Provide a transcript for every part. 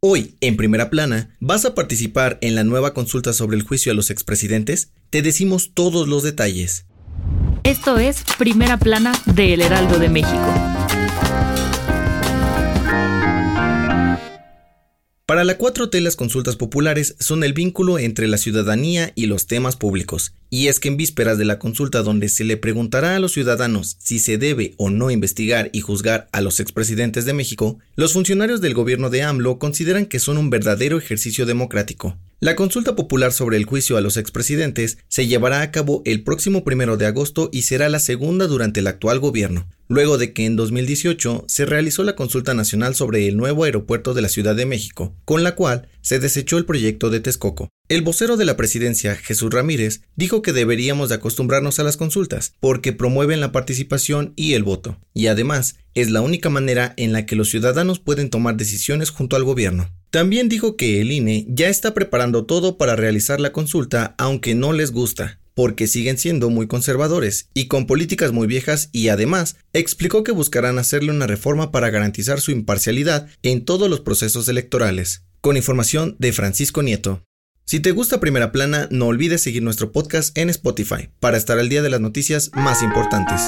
Hoy, en primera plana, ¿vas a participar en la nueva consulta sobre el juicio a los expresidentes? Te decimos todos los detalles. Esto es Primera Plana de El Heraldo de México. Para la 4T las consultas populares son el vínculo entre la ciudadanía y los temas públicos, y es que en vísperas de la consulta donde se le preguntará a los ciudadanos si se debe o no investigar y juzgar a los expresidentes de México, los funcionarios del gobierno de AMLO consideran que son un verdadero ejercicio democrático. La consulta popular sobre el juicio a los expresidentes se llevará a cabo el próximo primero de agosto y será la segunda durante el actual gobierno, luego de que en 2018 se realizó la consulta nacional sobre el nuevo aeropuerto de la Ciudad de México, con la cual se desechó el proyecto de Texcoco. El vocero de la presidencia, Jesús Ramírez, dijo que deberíamos de acostumbrarnos a las consultas, porque promueven la participación y el voto, y además es la única manera en la que los ciudadanos pueden tomar decisiones junto al gobierno. También dijo que el INE ya está preparando todo para realizar la consulta aunque no les gusta, porque siguen siendo muy conservadores y con políticas muy viejas y además explicó que buscarán hacerle una reforma para garantizar su imparcialidad en todos los procesos electorales. Con información de Francisco Nieto. Si te gusta Primera Plana, no olvides seguir nuestro podcast en Spotify para estar al día de las noticias más importantes.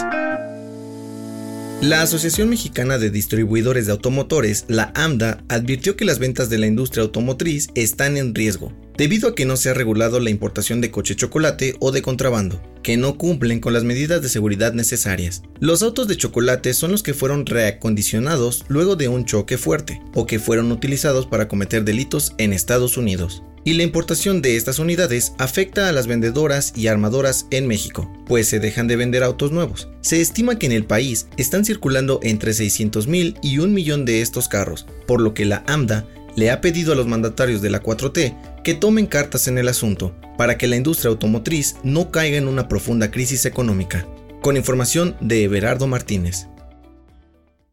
La Asociación Mexicana de Distribuidores de Automotores, la AMDA, advirtió que las ventas de la industria automotriz están en riesgo, debido a que no se ha regulado la importación de coche chocolate o de contrabando, que no cumplen con las medidas de seguridad necesarias. Los autos de chocolate son los que fueron reacondicionados luego de un choque fuerte, o que fueron utilizados para cometer delitos en Estados Unidos y la importación de estas unidades afecta a las vendedoras y armadoras en México, pues se dejan de vender autos nuevos. Se estima que en el país están circulando entre 600.000 y un millón de estos carros, por lo que la AMDA le ha pedido a los mandatarios de la 4T que tomen cartas en el asunto, para que la industria automotriz no caiga en una profunda crisis económica. Con información de Everardo Martínez.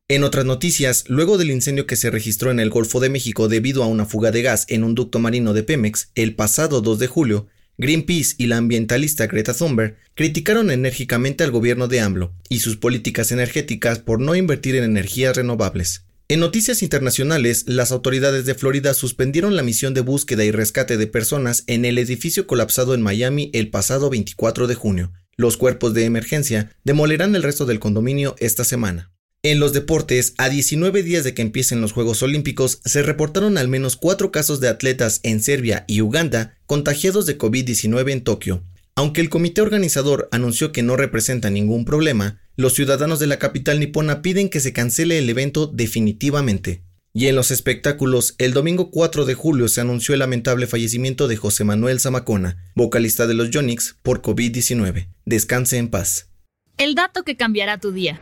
En otras noticias, luego del incendio que se registró en el Golfo de México debido a una fuga de gas en un ducto marino de Pemex el pasado 2 de julio, Greenpeace y la ambientalista Greta Thunberg criticaron enérgicamente al gobierno de AMLO y sus políticas energéticas por no invertir en energías renovables. En noticias internacionales, las autoridades de Florida suspendieron la misión de búsqueda y rescate de personas en el edificio colapsado en Miami el pasado 24 de junio. Los cuerpos de emergencia demolerán el resto del condominio esta semana. En los deportes, a 19 días de que empiecen los Juegos Olímpicos, se reportaron al menos cuatro casos de atletas en Serbia y Uganda contagiados de COVID-19 en Tokio. Aunque el comité organizador anunció que no representa ningún problema, los ciudadanos de la capital nipona piden que se cancele el evento definitivamente. Y en los espectáculos, el domingo 4 de julio se anunció el lamentable fallecimiento de José Manuel Zamacona, vocalista de los Yonix, por COVID-19. Descanse en paz. El dato que cambiará tu día.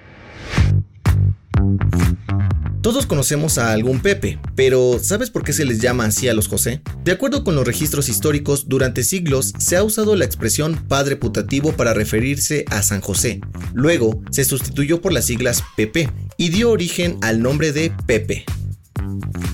Todos conocemos a algún Pepe, pero ¿sabes por qué se les llama así a los José? De acuerdo con los registros históricos, durante siglos se ha usado la expresión padre putativo para referirse a San José. Luego se sustituyó por las siglas PP y dio origen al nombre de Pepe.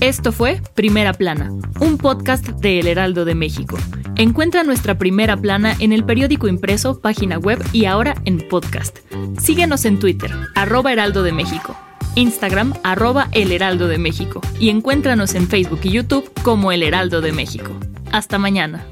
Esto fue Primera Plana, un podcast de El Heraldo de México. Encuentra nuestra primera plana en el periódico impreso, página web y ahora en podcast. Síguenos en Twitter, arroba Heraldo de México. Instagram arroba El Heraldo de México y encuéntranos en Facebook y YouTube como El Heraldo de México. Hasta mañana.